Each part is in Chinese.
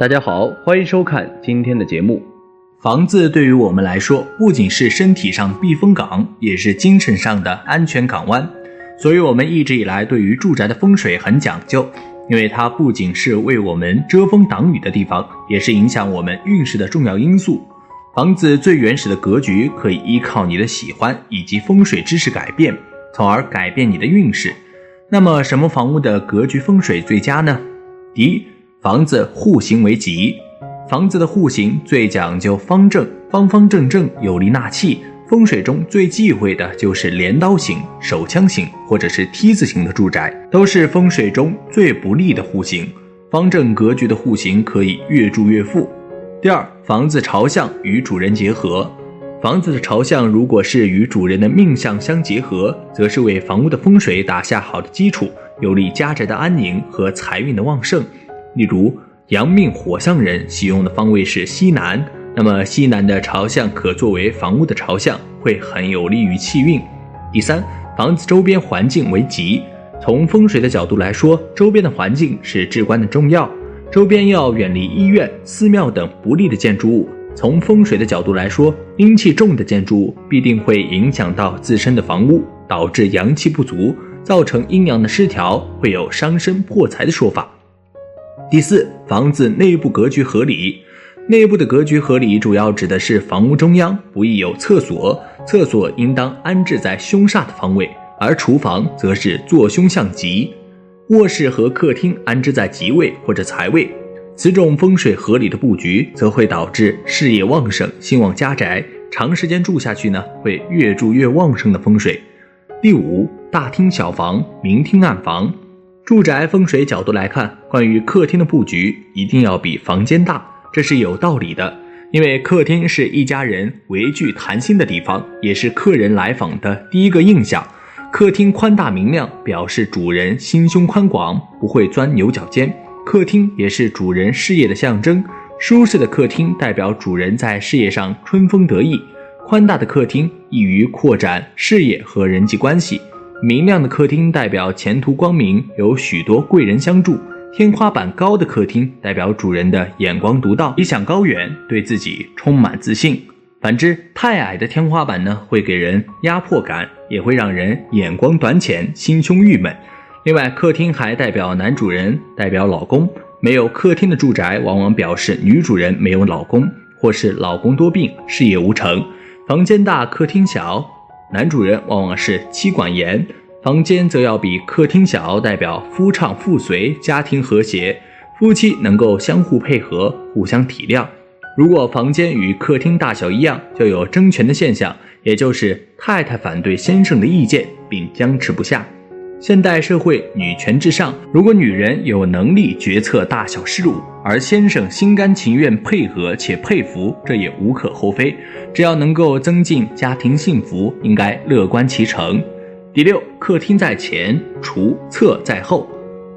大家好，欢迎收看今天的节目。房子对于我们来说，不仅是身体上避风港，也是精神上的安全港湾。所以，我们一直以来对于住宅的风水很讲究，因为它不仅是为我们遮风挡雨的地方，也是影响我们运势的重要因素。房子最原始的格局可以依靠你的喜欢以及风水知识改变，从而改变你的运势。那么，什么房屋的格局风水最佳呢？第一。房子户型为吉，房子的户型最讲究方正，方方正正，有力纳气。风水中最忌讳的就是镰刀形、手枪形或者是梯字形的住宅，都是风水中最不利的户型。方正格局的户型可以越住越富。第二，房子朝向与主人结合，房子的朝向如果是与主人的命相相结合，则是为房屋的风水打下好的基础，有利家宅的安宁和财运的旺盛。例如，阳命火象人喜用的方位是西南，那么西南的朝向可作为房屋的朝向，会很有利于气运。第三，房子周边环境为吉。从风水的角度来说，周边的环境是至关的重要，周边要远离医院、寺庙等不利的建筑物。从风水的角度来说，阴气重的建筑物必定会影响到自身的房屋，导致阳气不足，造成阴阳的失调，会有伤身破财的说法。第四，房子内部格局合理。内部的格局合理，主要指的是房屋中央不宜有厕所，厕所应当安置在凶煞的方位，而厨房则是坐凶向吉。卧室和客厅安置在吉位或者财位，此种风水合理的布局，则会导致事业旺盛、兴旺家宅，长时间住下去呢，会越住越旺盛的风水。第五，大厅小房，明厅暗房。住宅风水角度来看，关于客厅的布局一定要比房间大，这是有道理的。因为客厅是一家人围聚谈心的地方，也是客人来访的第一个印象。客厅宽大明亮，表示主人心胸宽广，不会钻牛角尖。客厅也是主人事业的象征，舒适的客厅代表主人在事业上春风得意。宽大的客厅易于扩展事业和人际关系。明亮的客厅代表前途光明，有许多贵人相助；天花板高的客厅代表主人的眼光独到，理想高远，对自己充满自信。反之，太矮的天花板呢，会给人压迫感，也会让人眼光短浅，心胸郁闷。另外，客厅还代表男主人，代表老公。没有客厅的住宅，往往表示女主人没有老公，或是老公多病，事业无成。房间大，客厅小。男主人往往是妻管严，房间则要比客厅小，代表夫唱妇随，家庭和谐，夫妻能够相互配合，互相体谅。如果房间与客厅大小一样，就有争权的现象，也就是太太反对先生的意见，并僵持不下。现代社会女权至上，如果女人有能力决策大小事务，而先生心甘情愿配合且佩服，这也无可厚非。只要能够增进家庭幸福，应该乐观其成。第六，客厅在前，厨厕在后。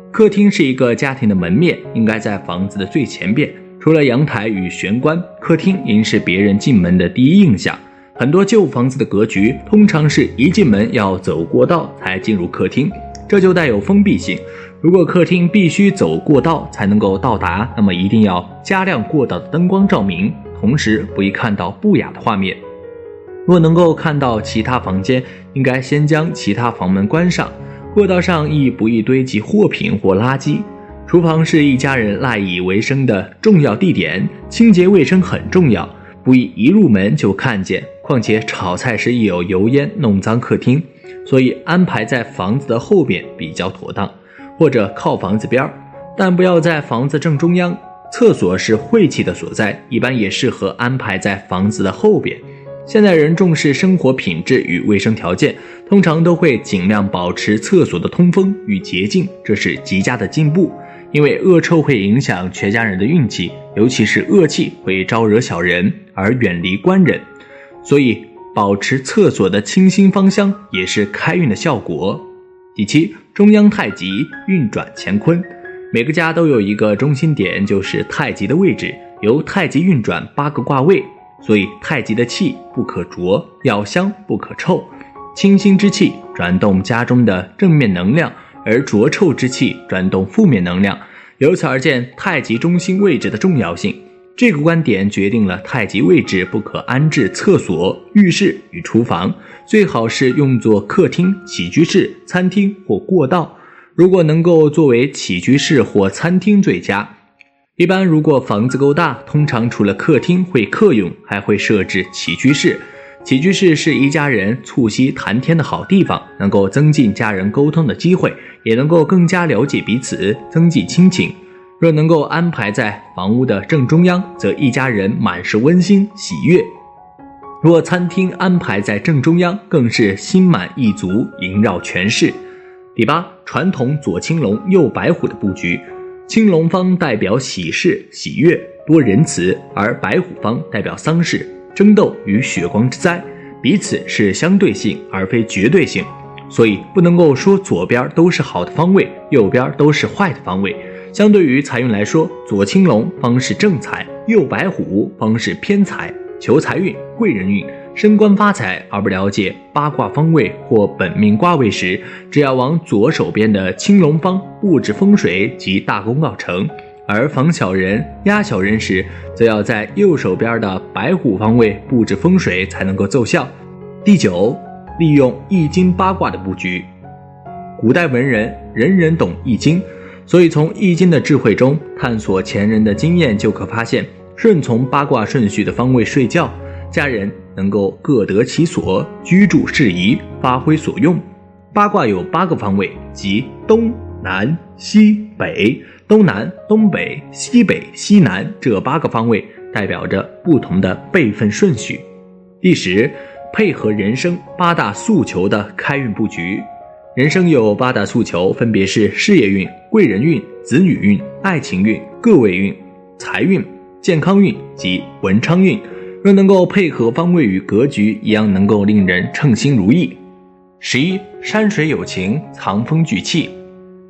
客厅是一个家庭的门面，应该在房子的最前边。除了阳台与玄关，客厅应是别人进门的第一印象。很多旧房子的格局，通常是一进门要走过道才进入客厅，这就带有封闭性。如果客厅必须走过道才能够到达，那么一定要加亮过道的灯光照明，同时不宜看到不雅的画面。若能够看到其他房间，应该先将其他房门关上。过道上亦不宜堆积货品或垃圾。厨房是一家人赖以为生的重要地点，清洁卫生很重要。不宜一入门就看见，况且炒菜时易有油烟弄脏客厅，所以安排在房子的后边比较妥当，或者靠房子边儿，但不要在房子正中央。厕所是晦气的所在，一般也适合安排在房子的后边。现代人重视生活品质与卫生条件，通常都会尽量保持厕所的通风与洁净，这是极佳的进步。因为恶臭会影响全家人的运气，尤其是恶气会招惹小人而远离官人，所以保持厕所的清新芳香也是开运的效果。第七，中央太极运转乾坤，每个家都有一个中心点，就是太极的位置，由太极运转八个卦位，所以太极的气不可浊，要香不可臭，清新之气转动家中的正面能量。而浊臭之气转动负面能量，由此而见太极中心位置的重要性。这个观点决定了太极位置不可安置厕所、浴室与厨房，最好是用作客厅、起居室、餐厅或过道。如果能够作为起居室或餐厅最佳。一般如果房子够大，通常除了客厅会客用，还会设置起居室。起居室是一家人促膝谈天的好地方，能够增进家人沟通的机会，也能够更加了解彼此，增进亲情。若能够安排在房屋的正中央，则一家人满是温馨喜悦；若餐厅安排在正中央，更是心满意足，萦绕全市。第八，传统左青龙右白虎的布局，青龙方代表喜事喜悦多仁慈，而白虎方代表丧事争斗与血光之灾，彼此是相对性而非绝对性，所以不能够说左边都是好的方位，右边都是坏的方位。相对于财运来说，左青龙方是正财，右白虎方是偏财，求财运、贵人运。升官发财而不了解八卦方位或本命卦位时，只要往左手边的青龙方布置风水即大功告成；而防小人压小人时，则要在右手边的白虎方位布置风水才能够奏效。第九，利用易经八卦的布局。古代文人人人懂易经，所以从易经的智慧中探索前人的经验，就可发现顺从八卦顺序的方位睡觉，家人。能够各得其所，居住适宜，发挥所用。八卦有八个方位，即东南西北。东南、东北、西北、西南这八个方位代表着不同的辈分顺序。第十，配合人生八大诉求的开运布局。人生有八大诉求，分别是事业运、贵人运、子女运、爱情运、各位运、财运、健康运及文昌运。若能够配合方位与格局，一样能够令人称心如意。十一，山水有情，藏风聚气。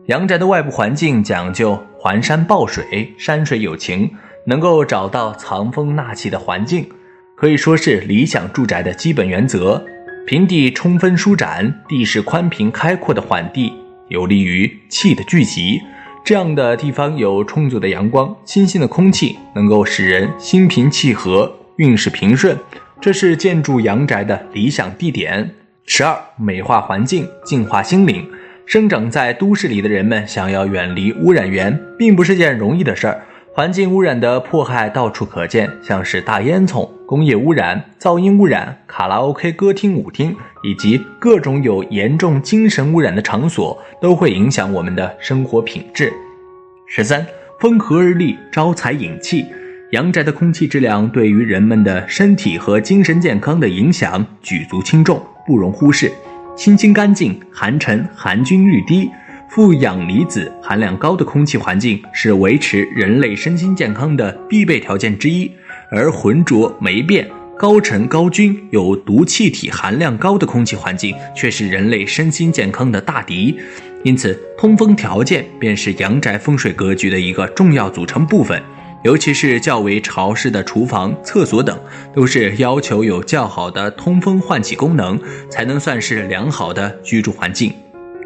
阳宅的外部环境讲究环山抱水，山水有情，能够找到藏风纳气的环境，可以说是理想住宅的基本原则。平地充分舒展，地势宽平开阔的缓地，有利于气的聚集。这样的地方有充足的阳光、清新的空气，能够使人心平气和。运势平顺，这是建筑阳宅的理想地点。十二，美化环境，净化心灵。生长在都市里的人们想要远离污染源，并不是件容易的事儿。环境污染的迫害到处可见，像是大烟囱、工业污染、噪音污染、卡拉 OK 歌厅、舞厅，以及各种有严重精神污染的场所，都会影响我们的生活品质。十三，风和日丽，招财引气。阳宅的空气质量对于人们的身体和精神健康的影响举足轻重，不容忽视。清新干净、含尘含菌率低、富氧离子含量高的空气环境是维持人类身心健康的必备条件之一，而浑浊霉变、高尘高菌、有毒气体含量高的空气环境却是人类身心健康的大敌。因此，通风条件便是阳宅风水格局的一个重要组成部分。尤其是较为潮湿的厨房、厕所等，都是要求有较好的通风换气功能，才能算是良好的居住环境。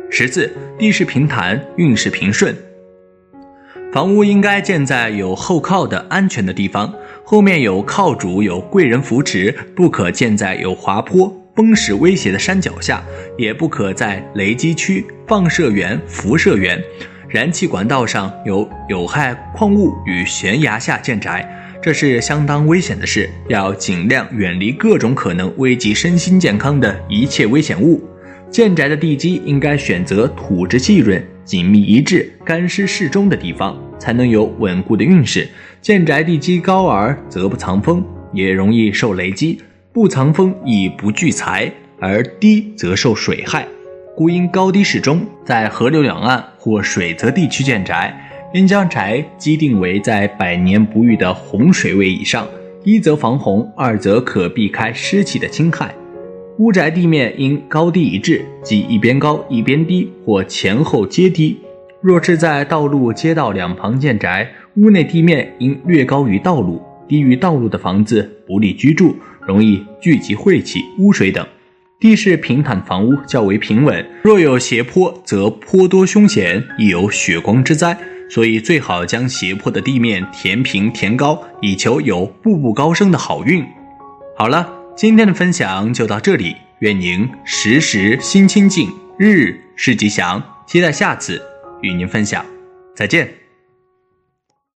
十四，地势平坦，运势平顺。房屋应该建在有后靠的安全的地方，后面有靠主，有贵人扶持，不可建在有滑坡、崩石威胁的山脚下，也不可在雷击区、放射源、辐射源。燃气管道上有有害矿物与悬崖下建宅，这是相当危险的事，要尽量远离各种可能危及身心健康的一切危险物。建宅的地基应该选择土质细润、紧密一致、干湿适中的地方，才能有稳固的运势。建宅地基高而则不藏风，也容易受雷击；不藏风亦不聚财，而低则受水害。故应高低适中，在河流两岸或水泽地区建宅，应将宅基定为在百年不遇的洪水位以上，一则防洪，二则可避开湿气的侵害。屋宅地面应高低一致，即一边高一边低，或前后皆低。若是在道路、街道两旁建宅，屋内地面应略高于道路，低于道路的房子不利居住，容易聚集晦气、污水等。地势平坦，房屋较为平稳；若有斜坡，则坡多凶险，亦有血光之灾。所以最好将斜坡的地面填平填高，以求有步步高升的好运。好了，今天的分享就到这里，愿您时时心清静，日日是吉祥。期待下次与您分享，再见。